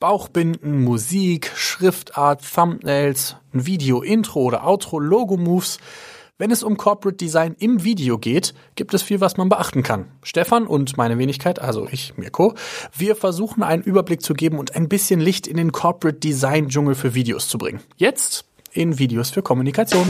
Bauchbinden, Musik, Schriftart, Thumbnails, ein Video, Intro oder Outro, Logo-Moves. Wenn es um Corporate Design im Video geht, gibt es viel, was man beachten kann. Stefan und meine Wenigkeit, also ich, Mirko, wir versuchen einen Überblick zu geben und ein bisschen Licht in den Corporate Design Dschungel für Videos zu bringen. Jetzt in Videos für Kommunikation.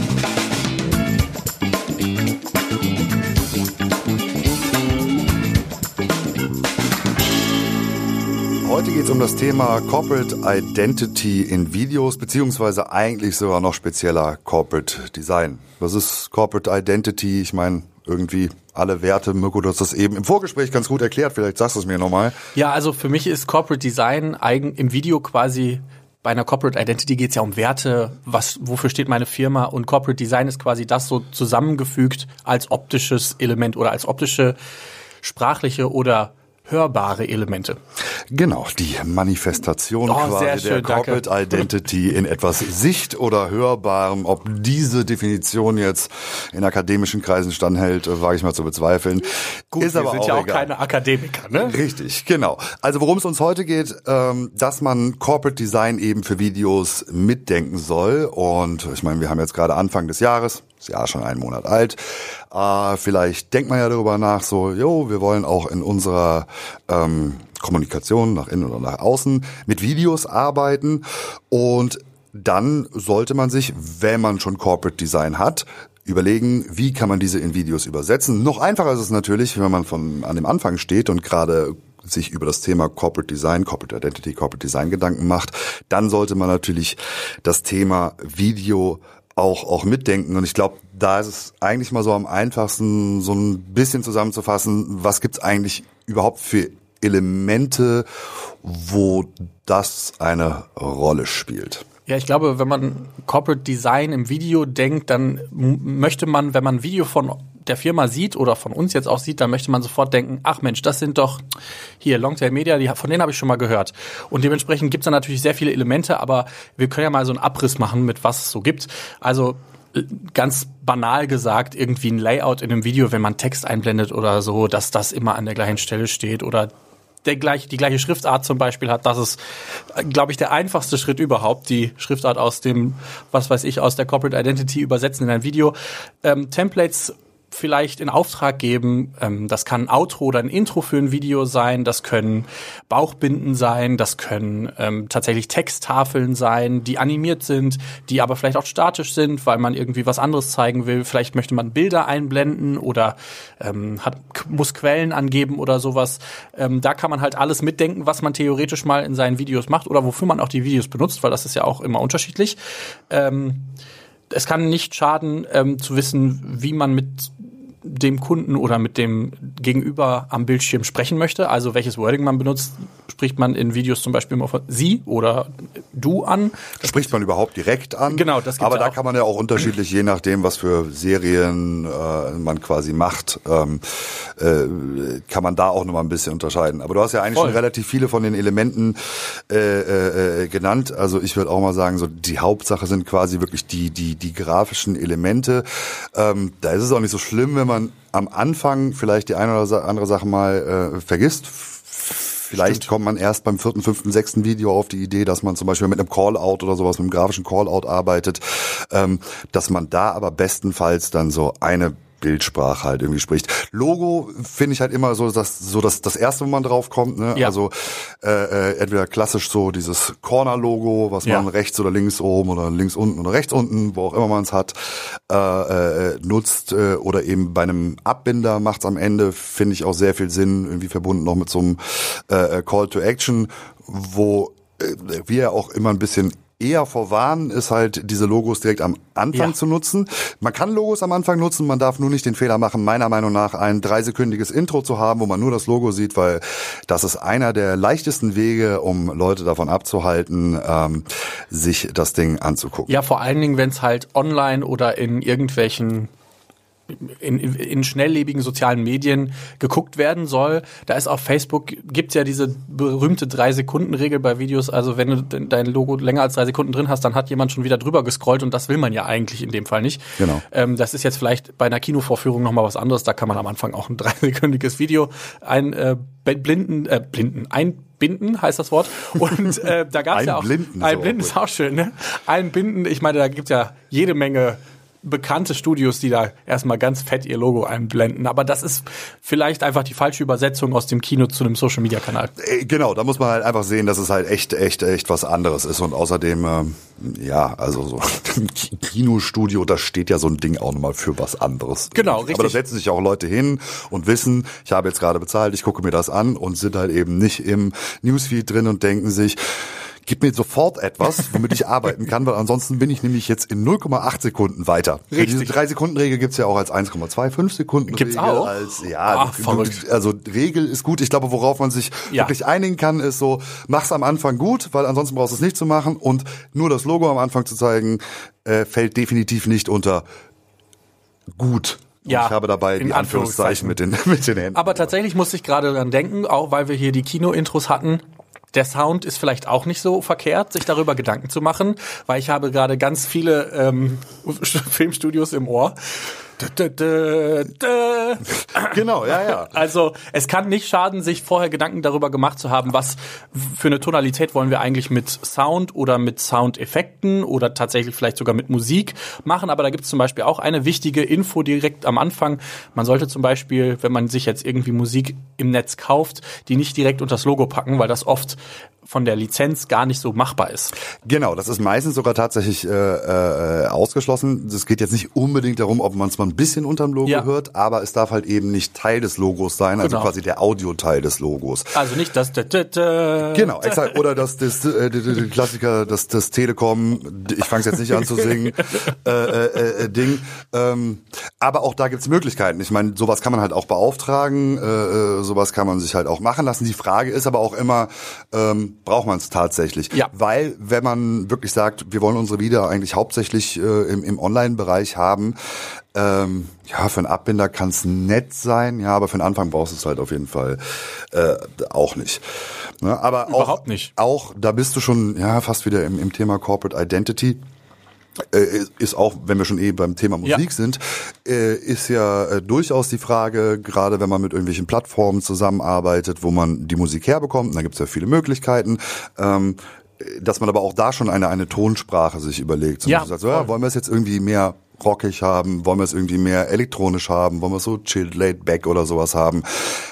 Heute geht es um das Thema Corporate Identity in Videos, beziehungsweise eigentlich sogar noch spezieller Corporate Design. Was ist Corporate Identity? Ich meine, irgendwie alle Werte. Mirko, du hast das eben im Vorgespräch ganz gut erklärt. Vielleicht sagst du es mir nochmal. Ja, also für mich ist Corporate Design eigen, im Video quasi bei einer Corporate Identity geht es ja um Werte, was, wofür steht meine Firma und Corporate Design ist quasi das so zusammengefügt als optisches Element oder als optische, sprachliche oder hörbare Elemente. Genau, die Manifestation oh, quasi schön, der Corporate danke. Identity in etwas sicht- oder hörbarem. Ob diese Definition jetzt in akademischen Kreisen standhält, wage ich mal zu bezweifeln. Gut, ist wir aber sind auch ja auch egal. keine Akademiker, ne? Richtig, genau. Also worum es uns heute geht, ähm, dass man Corporate Design eben für Videos mitdenken soll. Und ich meine, wir haben jetzt gerade Anfang des Jahres, das Jahr schon einen Monat alt. Äh, vielleicht denkt man ja darüber nach, so, jo, wir wollen auch in unserer ähm, Kommunikation nach innen oder nach außen mit Videos arbeiten und dann sollte man sich, wenn man schon Corporate Design hat, überlegen, wie kann man diese in Videos übersetzen. Noch einfacher ist es natürlich, wenn man von an dem Anfang steht und gerade sich über das Thema Corporate Design, Corporate Identity, Corporate Design Gedanken macht, dann sollte man natürlich das Thema Video auch, auch mitdenken. Und ich glaube, da ist es eigentlich mal so am einfachsten, so ein bisschen zusammenzufassen, was gibt's eigentlich überhaupt für Elemente, wo das eine Rolle spielt. Ja, ich glaube, wenn man Corporate Design im Video denkt, dann möchte man, wenn man Video von der Firma sieht oder von uns jetzt auch sieht, dann möchte man sofort denken, ach Mensch, das sind doch hier Longtail Media, die, von denen habe ich schon mal gehört. Und dementsprechend gibt es da natürlich sehr viele Elemente, aber wir können ja mal so einen Abriss machen, mit was es so gibt. Also äh, ganz banal gesagt, irgendwie ein Layout in einem Video, wenn man Text einblendet oder so, dass das immer an der gleichen Stelle steht oder der gleich, die gleiche Schriftart zum Beispiel hat, das ist, glaube ich, der einfachste Schritt überhaupt, die Schriftart aus dem, was weiß ich, aus der Corporate Identity übersetzen in ein Video. Ähm, Templates vielleicht in Auftrag geben. Ähm, das kann ein Outro oder ein Intro für ein Video sein, das können Bauchbinden sein, das können ähm, tatsächlich Texttafeln sein, die animiert sind, die aber vielleicht auch statisch sind, weil man irgendwie was anderes zeigen will. Vielleicht möchte man Bilder einblenden oder ähm, hat, muss Quellen angeben oder sowas. Ähm, da kann man halt alles mitdenken, was man theoretisch mal in seinen Videos macht oder wofür man auch die Videos benutzt, weil das ist ja auch immer unterschiedlich. Ähm, es kann nicht schaden, ähm, zu wissen, wie man mit dem Kunden oder mit dem Gegenüber am Bildschirm sprechen möchte, also welches Wording man benutzt, spricht man in Videos zum Beispiel immer von Sie oder Du an. Das spricht man überhaupt direkt an? Genau, das gibt's Aber da auch. kann man ja auch unterschiedlich, je nachdem, was für Serien äh, man quasi macht, ähm, äh, kann man da auch nochmal ein bisschen unterscheiden. Aber du hast ja eigentlich Voll. schon relativ viele von den Elementen äh, äh, genannt. Also ich würde auch mal sagen, so die Hauptsache sind quasi wirklich die die die grafischen Elemente. Ähm, da ist es auch nicht so schlimm, wenn man man am Anfang vielleicht die eine oder andere Sache mal äh, vergisst. Vielleicht Stimmt. kommt man erst beim vierten, fünften, sechsten Video auf die Idee, dass man zum Beispiel mit einem Callout oder sowas, mit einem grafischen Callout arbeitet, ähm, dass man da aber bestenfalls dann so eine Bildsprache halt irgendwie spricht. Logo finde ich halt immer so, dass so das das erste, wo man drauf kommt. Ne? Ja. Also äh, äh, entweder klassisch so dieses Corner-Logo, was man ja. rechts oder links oben oder links unten oder rechts unten, wo auch immer man es hat, äh, äh, nutzt äh, oder eben bei einem Abbinder macht es am Ende finde ich auch sehr viel Sinn, irgendwie verbunden noch mit so einem äh, äh Call to Action, wo äh, wir auch immer ein bisschen eher vorwarnen, ist halt diese Logos direkt am Anfang ja. zu nutzen. Man kann Logos am Anfang nutzen, man darf nur nicht den Fehler machen, meiner Meinung nach ein dreisekündiges Intro zu haben, wo man nur das Logo sieht, weil das ist einer der leichtesten Wege, um Leute davon abzuhalten, ähm, sich das Ding anzugucken. Ja, vor allen Dingen, wenn es halt online oder in irgendwelchen in, in schnelllebigen sozialen Medien geguckt werden soll. Da ist auf Facebook, gibt's ja diese berühmte Drei-Sekunden-Regel bei Videos. Also wenn du dein Logo länger als drei Sekunden drin hast, dann hat jemand schon wieder drüber gescrollt und das will man ja eigentlich in dem Fall nicht. Genau. Ähm, das ist jetzt vielleicht bei einer Kinovorführung nochmal was anderes. Da kann man am Anfang auch ein dreisekündiges Video ein äh, blinden, äh, blinden, einbinden heißt das Wort. Und äh, da gab's ja auch Blinden ein Blinden ist auch schön, ne? Einbinden, ich meine, da gibt's ja jede Menge bekannte Studios, die da erstmal ganz fett ihr Logo einblenden. Aber das ist vielleicht einfach die falsche Übersetzung aus dem Kino zu einem Social Media Kanal. Äh, genau, da muss man halt einfach sehen, dass es halt echt, echt, echt was anderes ist. Und außerdem, ähm, ja, also so Kinostudio, da steht ja so ein Ding auch nochmal für was anderes. Genau, richtig. Aber da setzen sich auch Leute hin und wissen, ich habe jetzt gerade bezahlt, ich gucke mir das an und sind halt eben nicht im Newsfeed drin und denken sich, gib mir sofort etwas, womit ich arbeiten kann, weil ansonsten bin ich nämlich jetzt in 0,8 Sekunden weiter. Richtig. Diese 3 Sekunden Regel gibt's ja auch als 1,25 Sekunden Gibt's auch? Als, ja, Ach, also Regel ist gut. Ich glaube, worauf man sich Ja. wirklich einigen kann, ist so, mach's am Anfang gut, weil ansonsten brauchst du es nicht zu machen und nur das Logo am Anfang zu zeigen, äh, fällt definitiv nicht unter gut. Und Ja, ich habe dabei die Anführungszeichen Anführungszeichen. mit den, mit den Händen. Aber tatsächlich musste ich gerade dran denken, auch weil wir hier die Kino-Intros hatten. Der Sound ist vielleicht auch nicht so verkehrt, sich darüber Gedanken zu machen, weil ich habe gerade ganz viele ähm, Filmstudios im Ohr. Genau, ja, ja. Also es kann nicht schaden, sich vorher Gedanken darüber gemacht zu haben, was für eine Tonalität wollen wir eigentlich mit Sound oder mit Soundeffekten oder tatsächlich vielleicht sogar mit Musik machen. Aber da gibt es zum Beispiel auch eine wichtige Info direkt am Anfang. Man sollte zum Beispiel, wenn man sich jetzt irgendwie Musik im Netz kauft, die nicht direkt unter das Logo packen, weil das oft von der Lizenz gar nicht so machbar ist. Genau, das ist meistens sogar tatsächlich äh, äh, ausgeschlossen. Es geht jetzt nicht unbedingt darum, ob man es mal ein bisschen unterm Logo Ja. hört, aber es darf halt eben nicht Teil des Logos sein, also Genau. quasi der Audioteil des Logos. Also nicht das. Genau, exakt. Oder das, das, äh, die Klassiker, das, das Telekom, ich fange jetzt nicht an zu singen, äh, äh, äh, Ding. Ähm, aber auch da gibt's Möglichkeiten. Ich meine, sowas kann man halt auch beauftragen, äh, äh, sowas kann man sich halt auch machen lassen. Die Frage ist aber auch immer, ähm, braucht man es tatsächlich? Ja. Weil, wenn man wirklich sagt, wir wollen unsere Video eigentlich hauptsächlich äh, im, im Online-Bereich haben, ähm, ja, für einen Abbinder kann es nett sein, ja, aber für den Anfang brauchst du es halt auf jeden Fall äh, auch nicht. Ne, aber auch, Überhaupt nicht. Auch da bist du schon ja fast wieder im, im Thema Corporate Identity. Äh, ist auch, wenn wir schon eh beim Thema Musik Ja. sind, äh, ist ja äh, durchaus die Frage, gerade wenn man mit irgendwelchen Plattformen zusammenarbeitet, wo man die Musik herbekommt, da gibt es ja viele Möglichkeiten, ähm, dass man aber auch da schon eine, eine Tonsprache sich überlegt. Zum Ja, Beispiel sagt, so, ja, wollen wir es jetzt irgendwie mehr rockig haben? Wollen wir es irgendwie mehr elektronisch haben? Wollen wir es so chilled, laid back oder sowas haben?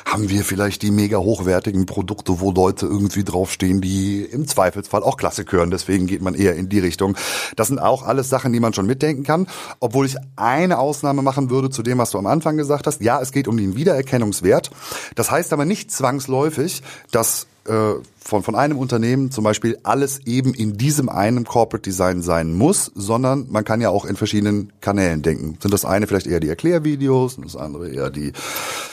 Haben wir vielleicht die mega hochwertigen Produkte, wo Leute irgendwie draufstehen, die im Zweifelsfall auch Klassik hören? Deswegen geht man eher in die Richtung. Das sind auch alles Sachen, die man schon mitdenken kann. Obwohl ich eine Ausnahme machen würde zu dem, was du am Anfang gesagt hast. Ja, es geht um den Wiedererkennungswert. Das heißt aber nicht zwangsläufig, dass äh, von, von einem Unternehmen zum Beispiel alles eben in diesem einen Corporate Design sein muss, sondern man kann ja auch in verschiedenen Kanälen denken. Sind das eine vielleicht eher die Erklärvideos und das andere eher die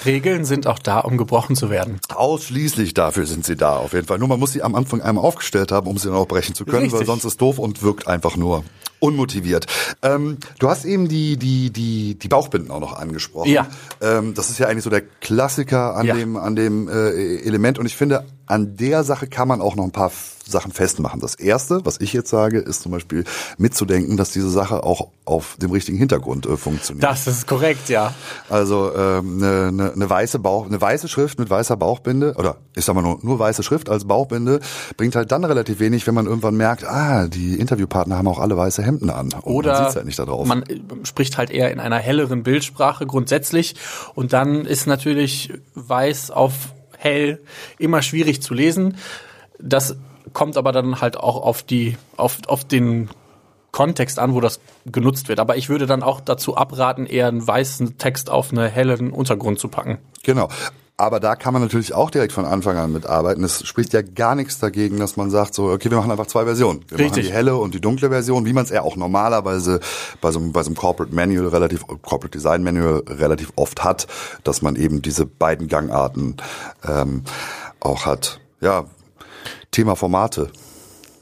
Regeln sind auch da, um gebrochen zu werden. Ausschließlich dafür sind sie da, auf jeden Fall. Nur man muss sie am Anfang einmal aufgestellt haben, um sie dann auch brechen zu können, Richtig. weil sonst ist doof und wirkt einfach nur unmotiviert. Ähm, du hast eben die, die, die, die Bauchbinden auch noch angesprochen. Ja. Ähm, das ist ja eigentlich so der Klassiker an Ja. dem, an dem äh, Element. Und ich finde, an der Sache kann man auch noch ein paar Sachen festmachen. Das erste, was ich jetzt sage, ist zum Beispiel mitzudenken, dass diese Sache auch auf dem richtigen Hintergrund äh, funktioniert. Das ist korrekt, ja. Also ähm, eine, eine, eine weiße Bauch, eine weiße Schrift mit weißer Bauchbinde oder ich sag mal nur, nur weiße Schrift als Bauchbinde bringt halt dann relativ wenig, wenn man irgendwann merkt, ah, die Interviewpartner haben auch alle weiße Hemden an. Und Oder man sieht's halt nicht da drauf. man äh, spricht halt eher in einer helleren Bildsprache grundsätzlich. Und dann ist natürlich weiß auf hell immer schwierig zu lesen. Das kommt aber dann halt auch auf die, auf, auf den Kontext an, wo das genutzt wird. Aber ich würde dann auch dazu abraten, eher einen weißen Text auf einen hellen Untergrund zu packen. Genau. Aber da kann man natürlich auch direkt von Anfang an mitarbeiten. Es spricht ja gar nichts dagegen, dass man sagt, so, okay, wir machen einfach zwei Versionen. Wir Richtig. machen die helle und die dunkle Version, wie man es eher auch normalerweise bei so, einem- bei so einem Corporate Manual relativ, Corporate Design Manual relativ oft hat, dass man eben diese beiden Gangarten ähm, auch hat. Ja, Thema Formate.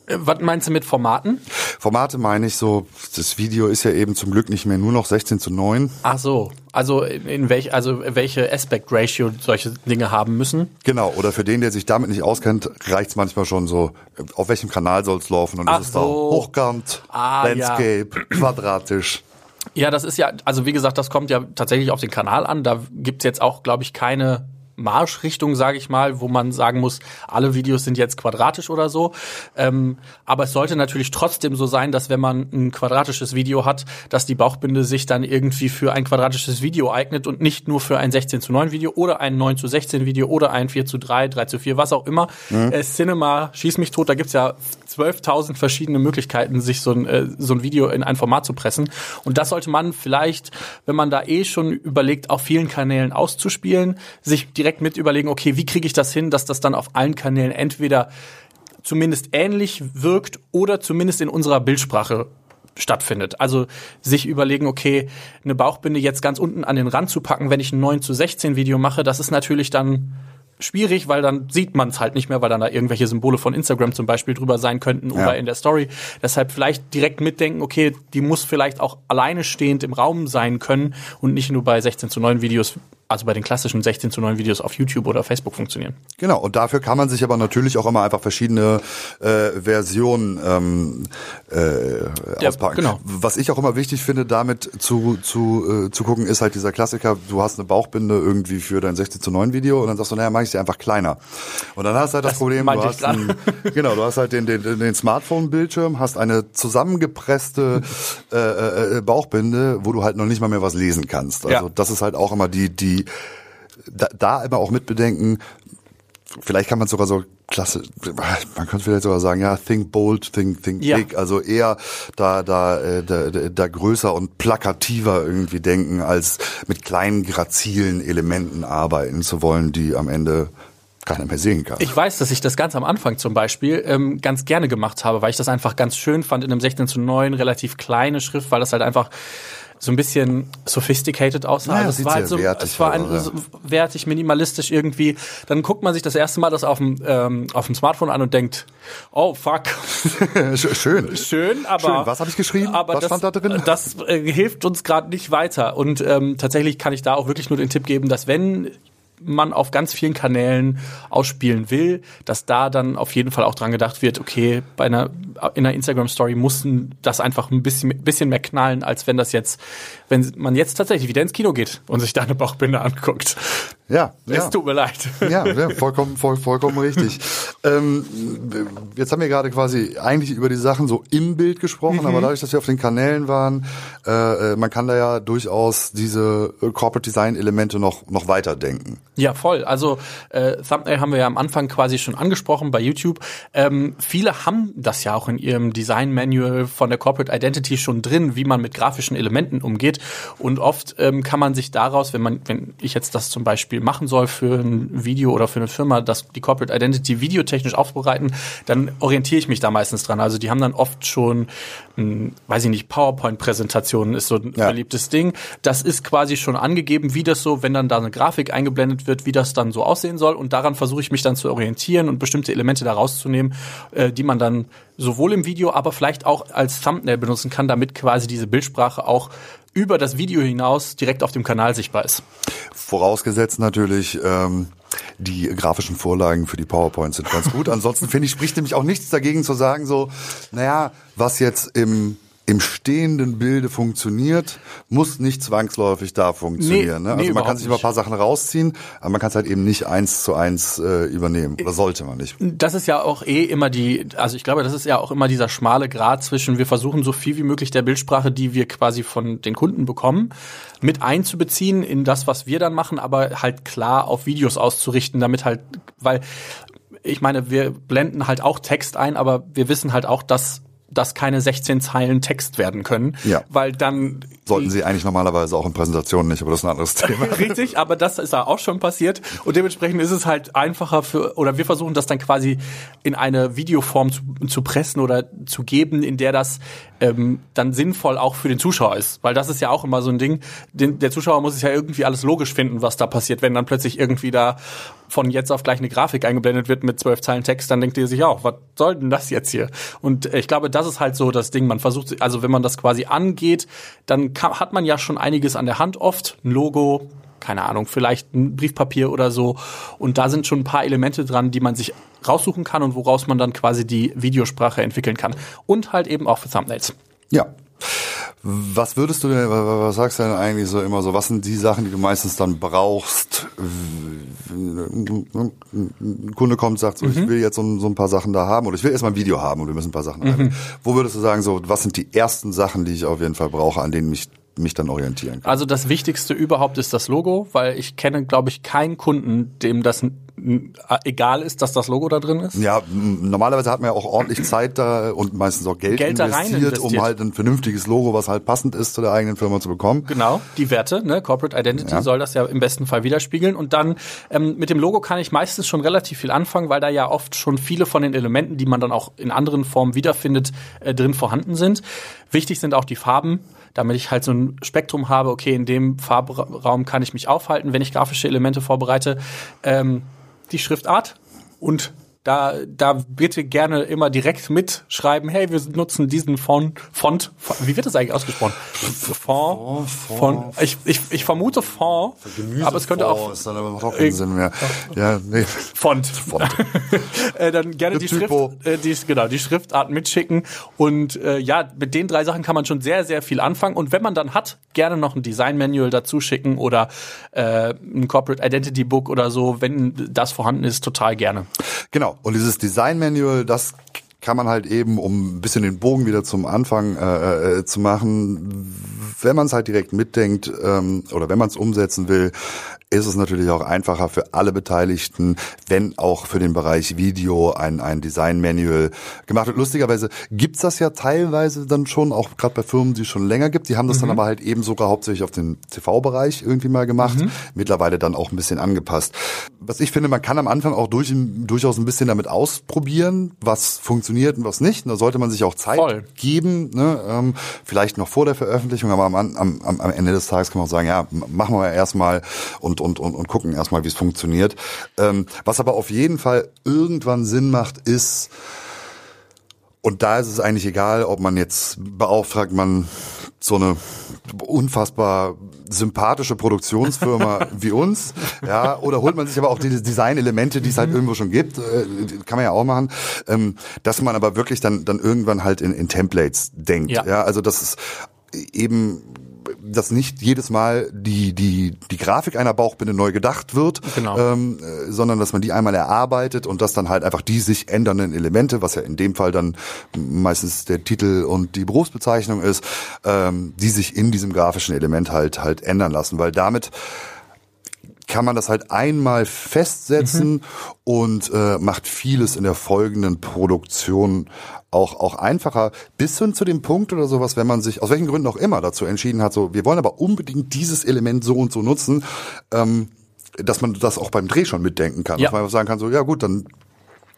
Äh, Was meinst du mit Formaten? Formate meine ich so, das Video ist ja eben zum Glück nicht mehr nur noch 16 zu 9. Ach so, also in welch, also welche Aspect Ratio solche Dinge haben müssen? Genau, oder für den, der sich damit nicht auskennt, reicht es manchmal schon so, auf welchem Kanal soll es laufen und Ach ist es so. da hochkant, Ah, Landscape, quadratisch. Ja, das ist ja, also wie gesagt, das kommt ja tatsächlich auf den Kanal an. Da gibt's jetzt auch, glaube ich, keine Marschrichtung, sage ich mal, wo man sagen muss, alle Videos sind jetzt quadratisch oder so. Ähm, aber es sollte natürlich trotzdem so sein, dass wenn man ein quadratisches Video hat, dass die Bauchbinde sich dann irgendwie für ein quadratisches Video eignet und nicht nur für ein 16 zu 9 Video oder ein 9 zu 16 Video oder ein 4 zu 3, 3 zu 4, was auch immer. Äh, Cinema, schieß mich tot, da gibt's ja 12.000 verschiedene Möglichkeiten, sich so ein, äh, so ein Video in ein Format zu pressen. Und das sollte man vielleicht, wenn man da eh schon überlegt, auf vielen Kanälen auszuspielen, sich direkt mit überlegen, okay, wie kriege ich das hin, dass das dann auf allen Kanälen entweder zumindest ähnlich wirkt oder zumindest in unserer Bildsprache stattfindet. Also sich überlegen, okay, eine Bauchbinde jetzt ganz unten an den Rand zu packen, wenn ich ein 9 zu 16 Video mache, das ist natürlich dann schwierig, weil dann sieht man es halt nicht mehr, weil dann da irgendwelche Symbole von Instagram zum Beispiel drüber sein könnten Ja. oder in der Story. Deshalb vielleicht direkt mitdenken, okay, die muss vielleicht auch alleine stehend im Raum sein können und nicht nur bei 16 zu 9 Videos, also bei den klassischen 16 zu 9 Videos auf YouTube oder Facebook funktionieren. Genau, und dafür kann man sich aber natürlich auch immer einfach verschiedene äh, Versionen ähm, äh, Ja, auspacken. genau. Was ich auch immer wichtig finde, damit zu, zu, äh, zu gucken, ist halt dieser Klassiker, du hast eine Bauchbinde irgendwie für dein 16 zu 9 Video und dann sagst du, naja, mach ich sie einfach kleiner. Und dann hast du halt das, Das Problem, du hast, ein, genau, du hast halt den, den, den Smartphone-Bildschirm, hast eine zusammengepresste äh, äh, äh, Bauchbinde, wo du halt noch nicht mal mehr was lesen kannst. Also Ja. das ist halt auch immer die, die da, da immer auch mitbedenken, vielleicht kann man sogar so klasse, man könnte vielleicht sogar sagen, ja, think bold, think, think Ja. big, also eher da, da, äh, da, da, da größer und plakativer irgendwie denken, als mit kleinen, grazilen Elementen arbeiten zu wollen, die am Ende keiner mehr sehen kann. Ich weiß, dass ich das ganz am Anfang zum Beispiel ähm, ganz gerne gemacht habe, weil ich das einfach ganz schön fand in einem 16 zu 9 relativ kleine Schrift, weil das halt einfach so ein bisschen sophisticated aussah. Ja, Also das es war halt so, wertig es war ein, so wertig, minimalistisch irgendwie. Dann guckt man sich das erste Mal das auf dem, ähm, auf dem Smartphone an und denkt, oh fuck, Sch- Schön. schön, aber Schön. Was habe ich geschrieben? Aber Was das, stand da drin? Das äh, hilft uns gerade nicht weiter. Und ähm, tatsächlich kann ich da auch wirklich nur den Tipp geben, dass wenn man auf ganz vielen Kanälen ausspielen will, dass da dann auf jeden Fall auch dran gedacht wird, okay, bei einer in einer Instagram Story muss das einfach ein bisschen bisschen mehr knallen, als wenn das jetzt, wenn man jetzt tatsächlich wieder ins Kino geht und sich da eine Bauchbinde anguckt. Ja, Es ja. tut mir leid. Ja, ja vollkommen, voll, vollkommen richtig. Ähm, jetzt haben wir gerade quasi eigentlich über die Sachen so im Bild gesprochen, Mhm. aber dadurch, dass wir auf den Kanälen waren, äh, äh, man kann da ja durchaus diese äh, Corporate Design Elemente noch noch weiterdenken. Ja, voll. Also äh, Thumbnail haben wir ja am Anfang quasi schon angesprochen bei YouTube. Ähm, viele haben das ja auch in ihrem Design Manual von der Corporate Identity schon drin, wie man mit grafischen Elementen umgeht. Und oft ähm, kann man sich daraus, wenn man, wenn ich jetzt das zum Beispiel machen soll für ein Video oder für eine Firma, das die Corporate Identity videotechnisch aufbereiten, dann orientiere ich mich da meistens dran. Also die haben dann oft schon, mh, weiß ich nicht, PowerPoint-Präsentationen ist so ein Ja. beliebtes Ding. Das ist quasi schon angegeben, wie das so, wenn dann da eine Grafik eingeblendet wird, wie das dann so aussehen soll. Und daran versuche ich mich dann zu orientieren und bestimmte Elemente da rauszunehmen, äh, die man dann sowohl im Video, aber vielleicht auch als Thumbnail benutzen kann, damit quasi diese Bildsprache auch über das Video hinaus direkt auf dem Kanal sichtbar ist. Vorausgesetzt natürlich, ähm, die grafischen Vorlagen für die PowerPoint sind ganz gut. Ansonsten finde ich, spricht nämlich auch nichts dagegen zu sagen, so, naja, was jetzt im im stehenden Bilde funktioniert, muss nicht zwangsläufig da funktionieren. Nee, ne? Also nee, man kann sich immer ein paar Sachen rausziehen, aber man kann es halt eben nicht eins zu eins äh, übernehmen. Oder sollte man nicht. Das ist ja auch eh immer die, also ich glaube, das ist ja auch immer dieser schmale Grad zwischen, wir versuchen so viel wie möglich der Bildsprache, die wir quasi von den Kunden bekommen, mit einzubeziehen in das, was wir dann machen, aber halt klar auf Videos auszurichten, damit halt, weil ich meine, wir blenden halt auch Text ein, aber wir wissen halt auch, dass das keine 16 Zeilen Text werden können, Ja. weil dann Sollten sie eigentlich normalerweise auch in Präsentationen nicht, aber das ist ein anderes Thema. Richtig, aber das ist ja auch schon passiert und dementsprechend ist es halt einfacher für oder wir versuchen das dann quasi in eine Videoform zu, zu pressen oder zu geben, in der das ähm, dann sinnvoll auch für den Zuschauer ist, weil das ist ja auch immer so ein Ding. Den, der Zuschauer muss es ja irgendwie alles logisch finden, was da passiert, wenn dann plötzlich irgendwie da von jetzt auf gleich eine Grafik eingeblendet wird mit zwölf Zeilen Text, dann denkt ihr sich auch, was soll denn das jetzt hier? Und äh, ich glaube, das ist halt so das Ding. Man versucht, also wenn man das quasi angeht, dann kann, hat man ja schon einiges an der Hand oft. Ein Logo, keine Ahnung, vielleicht ein Briefpapier oder so. Und da sind schon ein paar Elemente dran, die man sich raussuchen kann und woraus man dann quasi die Videosprache entwickeln kann. Und halt eben auch für Thumbnails. Ja. Was würdest du denn, was sagst du denn eigentlich so immer so, was sind die Sachen, die du meistens dann brauchst? Ein Kunde kommt, sagt so, mhm. ich will jetzt so, so, ein paar Sachen da haben oder ich will erstmal ein Video haben und wir müssen ein paar Sachen mhm. haben. Wo würdest du sagen, so, was sind die ersten Sachen, die ich auf jeden Fall brauche, an denen mich mich dann orientieren kann. Also das Wichtigste überhaupt ist das Logo, weil ich kenne, glaube ich, keinen Kunden, dem das egal ist, dass das Logo da drin ist? Ja, normalerweise hat man ja auch ordentlich Zeit da und meistens auch Geld, Geld investiert, investiert, um halt ein vernünftiges Logo, was halt passend ist zu der eigenen Firma zu bekommen. Genau, die Werte, ne, Corporate Identity ja. soll das ja im besten Fall widerspiegeln. Und dann ähm, mit dem Logo kann ich meistens schon relativ viel anfangen, weil da ja oft schon viele von den Elementen, die man dann auch in anderen Formen wiederfindet, äh, drin vorhanden sind. Wichtig sind auch die Farben damit ich halt so ein Spektrum habe, okay, in dem Farbraum kann ich mich aufhalten, wenn ich grafische Elemente vorbereite. Ähm, die Schriftart und da, da bitte gerne immer direkt mitschreiben, hey, wir nutzen diesen Font, Font, wie wird das eigentlich ausgesprochen? Font, Font, ich, ich, ich vermute Font, aber es könnte auch, ist dann aber auch keinen Sinn mehr. Ja, nee. Font. Font. äh, dann gerne die Schrift, äh, die, genau, die Schriftart mitschicken und äh, ja, mit den drei Sachen kann man schon sehr, sehr viel anfangen und wenn man dann hat, gerne noch ein Design Manual dazu schicken oder äh, ein Corporate Identity Book oder so, wenn das vorhanden ist, total gerne. Genau. Und dieses Design Manual, das kann man halt eben, um ein bisschen den Bogen wieder zum Anfang äh, äh, zu machen, wenn man es halt direkt mitdenkt ähm, oder wenn man es umsetzen will, ist es natürlich auch einfacher für alle Beteiligten, wenn auch für den Bereich Video ein, ein Design-Manual gemacht wird. Lustigerweise gibt's das ja teilweise dann schon, auch gerade bei Firmen, die es schon länger gibt. Die haben das mhm. dann aber halt eben sogar hauptsächlich auf den TV-Bereich irgendwie mal gemacht. Mhm. Mittlerweile dann auch ein bisschen angepasst. Was ich finde, man kann am Anfang auch durch, durchaus ein bisschen damit ausprobieren, was funktioniert und was nicht. da sollte man sich auch Zeit Voll. geben, ne? ähm, vielleicht noch vor der Veröffentlichung, aber am, am, am Ende des Tages kann man auch sagen, ja, machen wir erstmal und und, und, und gucken erstmal, wie es funktioniert. Ähm, was aber auf jeden Fall irgendwann Sinn macht, ist, und da ist es eigentlich egal, ob man jetzt beauftragt, man so eine unfassbar sympathische Produktionsfirma wie uns, ja, oder holt man sich aber auch diese Designelemente, die es halt mhm. irgendwo schon gibt, äh, kann man ja auch machen, ähm, dass man aber wirklich dann dann irgendwann halt in, in Templates denkt, ja. ja, also das ist eben dass nicht jedes Mal die, die, die Grafik einer Bauchbinde neu gedacht wird, genau. ähm, äh, sondern dass man die einmal erarbeitet und dass dann halt einfach die sich ändernden Elemente, was ja in dem Fall dann meistens der Titel und die Berufsbezeichnung ist, ähm, die sich in diesem grafischen Element halt halt ändern lassen, weil damit kann man das halt einmal festsetzen mhm. und äh, macht vieles in der folgenden Produktion auch, auch einfacher, bis hin zu dem Punkt oder sowas, wenn man sich, aus welchen Gründen auch immer, dazu entschieden hat, so, wir wollen aber unbedingt dieses Element so und so nutzen, ähm, dass man das auch beim Dreh schon mitdenken kann. Ja. Dass man einfach sagen kann, so, ja gut, dann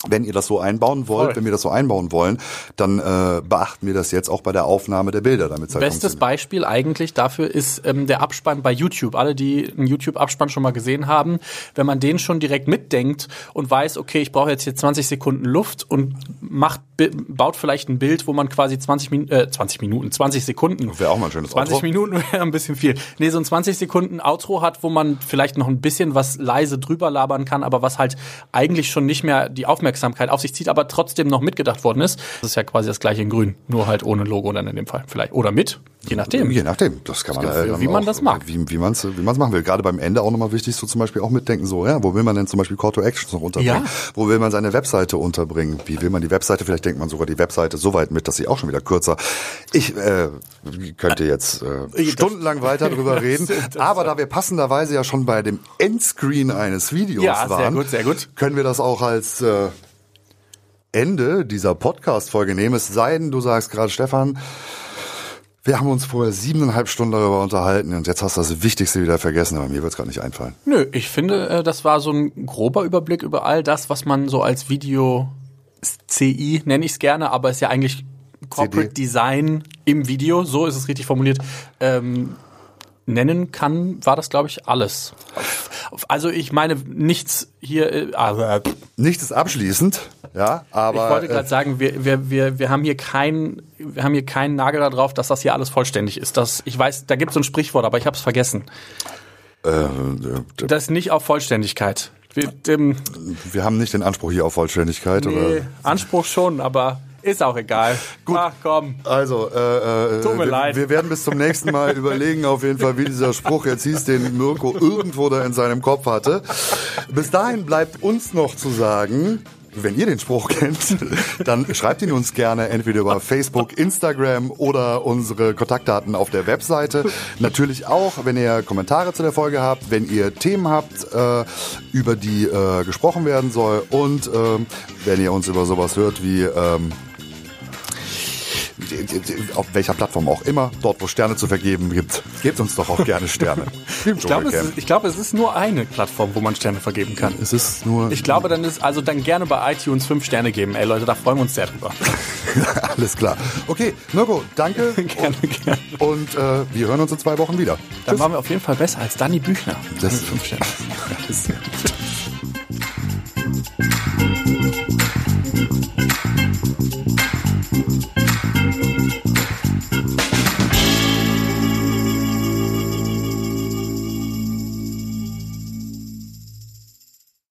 wenn ihr das so einbauen wollt, Voll. wenn wir das so einbauen wollen, dann äh, beachten wir das jetzt auch bei der Aufnahme der Bilder, damit halt Bestes Beispiel eigentlich dafür ist ähm, der Abspann bei YouTube. Alle, die einen YouTube-Abspann schon mal gesehen haben, wenn man den schon direkt mitdenkt und weiß, okay, ich brauche jetzt hier 20 Sekunden Luft und macht baut vielleicht ein Bild, wo man quasi 20, Min äh, 20 Minuten, 20 Sekunden. Wäre auch mal ein schönes 20 Outro. Minuten wäre ein bisschen viel. Nee, so ein 20 Sekunden Outro hat, wo man vielleicht noch ein bisschen was leise drüber labern kann, aber was halt eigentlich schon nicht mehr die Aufmerksamkeit Aufmerksamkeit auf sich zieht, aber trotzdem noch mitgedacht worden ist. Das ist ja quasi das gleiche in Grün, nur halt ohne Logo dann in dem Fall vielleicht. Oder mit, je nachdem. Je nachdem, das kann man. Äh, wie man auch, das mag. Wie, wie man es wie man's machen will. Gerade beim Ende auch nochmal wichtig, so zum Beispiel auch mitdenken, so, ja, wo will man denn zum Beispiel Call to Actions noch unterbringen? Ja. Wo will man seine Webseite unterbringen? Wie will man die Webseite? Vielleicht denkt man sogar die Webseite so weit mit, dass sie auch schon wieder kürzer. Ich äh, könnte jetzt äh, stundenlang weiter drüber reden, aber da wir passenderweise ja schon bei dem Endscreen eines Videos ja, waren, sehr gut, sehr gut. können wir das auch als äh, Ende dieser Podcast-Folge nehmen. Es sei denn, du sagst gerade, Stefan, wir haben uns vorher siebeneinhalb Stunden darüber unterhalten und jetzt hast du das Wichtigste wieder vergessen, aber mir wird es gerade nicht einfallen. Nö, ich finde, äh, das war so ein grober Überblick über all das, was man so als Video CI nenne ich es gerne, aber ist ja eigentlich Corporate CD. Design im Video, so ist es richtig formuliert, ähm, nennen kann, war das, glaube ich, alles. Also ich meine, nichts hier. Äh, äh, nichts ist abschließend, ja, aber. Ich wollte gerade äh, sagen, wir, wir, wir, wir haben hier keinen, wir haben hier keinen Nagel darauf, dass das hier alles vollständig ist. Das, ich weiß, da gibt es so ein Sprichwort, aber ich habe es vergessen. Äh, das nicht auf Vollständigkeit. Wir, ähm, wir, haben nicht den Anspruch hier auf Vollständigkeit, nee, oder? Anspruch schon, aber ist auch egal. Gut. Ach komm. Also, äh, äh, Tut mir wir, leid. wir werden bis zum nächsten Mal überlegen, auf jeden Fall, wie dieser Spruch jetzt hieß, den Mirko irgendwo da in seinem Kopf hatte. Bis dahin bleibt uns noch zu sagen, wenn ihr den Spruch kennt, dann schreibt ihn uns gerne entweder über Facebook, Instagram oder unsere Kontaktdaten auf der Webseite. Natürlich auch, wenn ihr Kommentare zu der Folge habt, wenn ihr Themen habt, äh, über die äh, gesprochen werden soll und äh, wenn ihr uns über sowas hört wie ähm, auf welcher Plattform auch immer, dort wo Sterne zu vergeben gibt, gebt uns doch auch gerne Sterne. ich glaube, es, ist, glaub, es ist nur eine Plattform, wo man Sterne vergeben kann. Es ist nur. Ich glaube, dann ist also dann gerne bei iTunes fünf Sterne geben. Ey Leute, da freuen wir uns sehr drüber. Alles klar. Okay, Mirko, danke. gerne, und, gerne. Und äh, wir hören uns in zwei Wochen wieder. Dann Tschüss. waren wir auf jeden Fall besser als Danny Büchner. Das ist fünf Sterne.